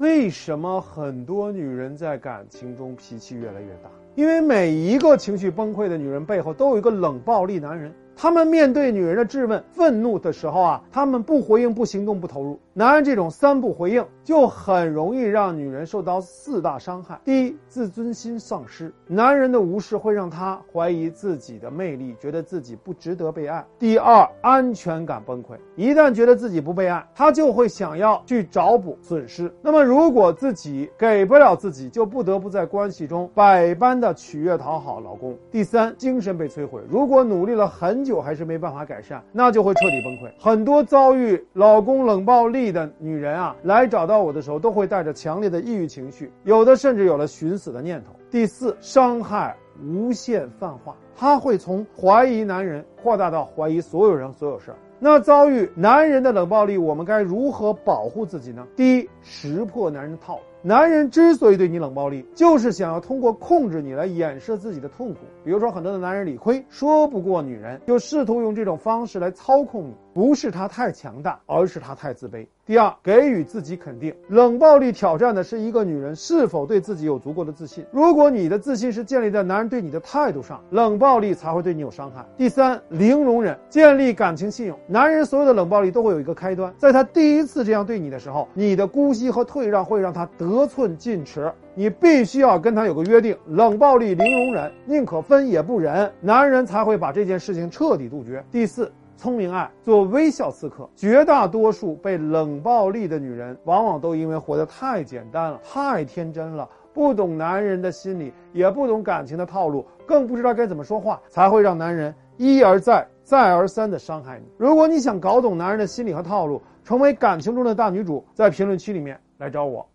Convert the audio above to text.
为什么很多女人在感情中脾气越来越大？因为每一个情绪崩溃的女人背后都有一个冷暴力男人。他们面对女人的质问、愤怒的时候啊，他们不回应、不行动、不投入。男人这种三不回应，就很容易让女人受到四大伤害。第一，自尊心丧失，男人的无视会让她怀疑自己的魅力，觉得自己不值得被爱。第二，安全感崩溃，一旦觉得自己不被爱，他就会想要去找补损失。那么，如果自己给不了自己，就不得不在关系中百般的取悦讨好老公。第三，精神被摧毁，如果努力了很久。久还是没办法改善，那就会彻底崩溃。很多遭遇老公冷暴力的女人啊，来找到我的时候，都会带着强烈的抑郁情绪，有的甚至有了寻死的念头。第四，伤害无限泛化，他会从怀疑男人扩大到怀疑所有人、所有事儿。那遭遇男人的冷暴力，我们该如何保护自己呢？第一，识破男人的套路。男人之所以对你冷暴力，就是想要通过控制你来掩饰自己的痛苦。比如说，很多的男人理亏，说不过女人，就试图用这种方式来操控你。不是他太强大，而是他太自卑。第二，给予自己肯定。冷暴力挑战的是一个女人是否对自己有足够的自信。如果你的自信是建立在男人对你的态度上，冷暴力才会对你有伤害。第三，零容忍，建立感情信用。男人所有的冷暴力都会有一个开端，在他第一次这样对你的时候，你的姑息和退让会让他得寸进尺。你必须要跟他有个约定，冷暴力零容忍，宁可分也不忍，男人才会把这件事情彻底杜绝。第四。聪明爱做微笑刺客，绝大多数被冷暴力的女人，往往都因为活得太简单了，太天真了，不懂男人的心理，也不懂感情的套路，更不知道该怎么说话，才会让男人一而再、再而三的伤害你。如果你想搞懂男人的心理和套路，成为感情中的大女主，在评论区里面来找我。